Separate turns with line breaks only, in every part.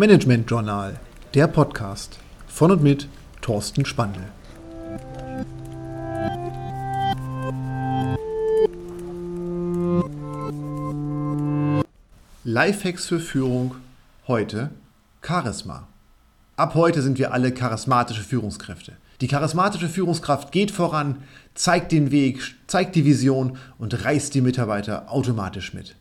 Management Journal, der Podcast von und mit Thorsten Spandl. Lifehacks für Führung heute Charisma. Ab heute sind wir alle charismatische Führungskräfte. Die charismatische Führungskraft geht voran, zeigt den Weg, zeigt die Vision und reißt die Mitarbeiter automatisch mit.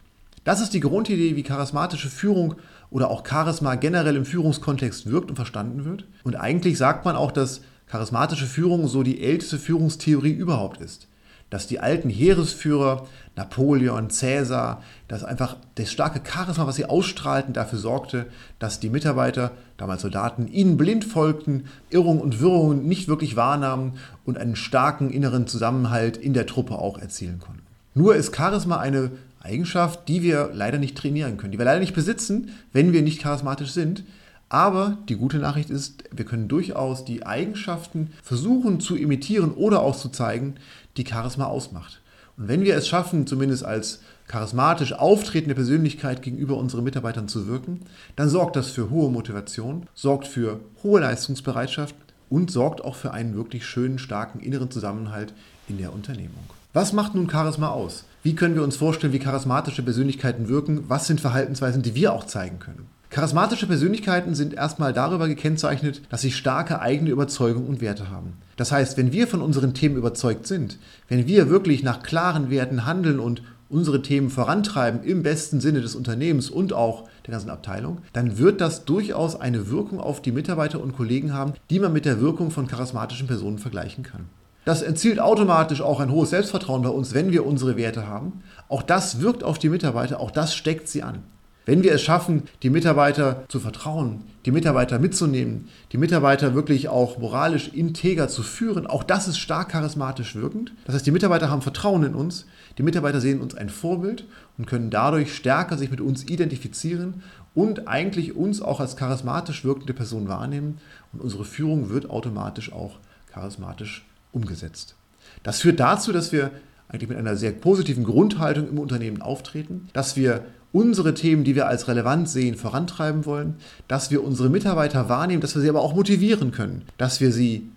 Das ist die Grundidee, wie charismatische Führung oder auch Charisma generell im Führungskontext wirkt und verstanden wird. Und eigentlich sagt man auch, dass charismatische Führung so die älteste Führungstheorie überhaupt ist dass die alten Heeresführer, Napoleon, Cäsar, dass einfach das starke Charisma, was sie ausstrahlten, dafür sorgte, dass die Mitarbeiter, damals Soldaten, ihnen blind folgten, Irrungen und Wirrungen nicht wirklich wahrnahmen und einen starken inneren Zusammenhalt in der Truppe auch erzielen konnten. Nur ist Charisma eine Eigenschaft, die wir leider nicht trainieren können, die wir leider nicht besitzen, wenn wir nicht charismatisch sind. Aber die gute Nachricht ist, wir können durchaus die Eigenschaften versuchen zu imitieren oder auch zu zeigen, die Charisma ausmacht. Und wenn wir es schaffen, zumindest als charismatisch auftretende Persönlichkeit gegenüber unseren Mitarbeitern zu wirken, dann sorgt das für hohe Motivation, sorgt für hohe Leistungsbereitschaft und sorgt auch für einen wirklich schönen, starken inneren Zusammenhalt in der Unternehmung. Was macht nun Charisma aus? Wie können wir uns vorstellen, wie charismatische Persönlichkeiten wirken? Was sind Verhaltensweisen, die wir auch zeigen können? Charismatische Persönlichkeiten sind erstmal darüber gekennzeichnet, dass sie starke eigene Überzeugung und Werte haben. Das heißt, wenn wir von unseren Themen überzeugt sind, wenn wir wirklich nach klaren Werten handeln und unsere Themen vorantreiben im besten Sinne des Unternehmens und auch der ganzen Abteilung, dann wird das durchaus eine Wirkung auf die Mitarbeiter und Kollegen haben, die man mit der Wirkung von charismatischen Personen vergleichen kann. Das erzielt automatisch auch ein hohes Selbstvertrauen bei uns, wenn wir unsere Werte haben. Auch das wirkt auf die Mitarbeiter, auch das steckt sie an. Wenn wir es schaffen, die Mitarbeiter zu vertrauen, die Mitarbeiter mitzunehmen, die Mitarbeiter wirklich auch moralisch integer zu führen, auch das ist stark charismatisch wirkend. Das heißt, die Mitarbeiter haben Vertrauen in uns, die Mitarbeiter sehen uns ein Vorbild und können dadurch stärker sich mit uns identifizieren und eigentlich uns auch als charismatisch wirkende Person wahrnehmen und unsere Führung wird automatisch auch charismatisch umgesetzt. Das führt dazu, dass wir eigentlich mit einer sehr positiven Grundhaltung im Unternehmen auftreten, dass wir unsere Themen, die wir als relevant sehen, vorantreiben wollen, dass wir unsere Mitarbeiter wahrnehmen, dass wir sie aber auch motivieren können, dass wir sie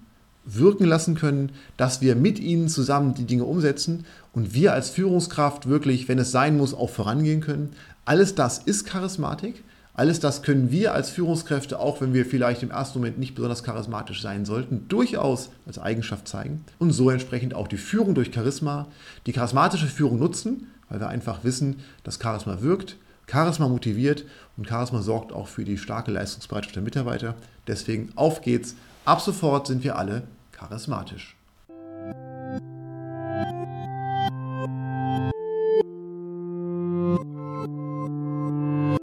wirken lassen können, dass wir mit ihnen zusammen die Dinge umsetzen und wir als Führungskraft wirklich, wenn es sein muss, auch vorangehen können. Alles das ist Charismatik. Alles das können wir als Führungskräfte, auch wenn wir vielleicht im ersten Moment nicht besonders charismatisch sein sollten, durchaus als Eigenschaft zeigen und so entsprechend auch die Führung durch Charisma, die charismatische Führung nutzen, weil wir einfach wissen, dass Charisma wirkt, Charisma motiviert und Charisma sorgt auch für die starke Leistungsbereitschaft der Mitarbeiter. Deswegen auf geht's. Ab sofort sind wir alle charismatisch.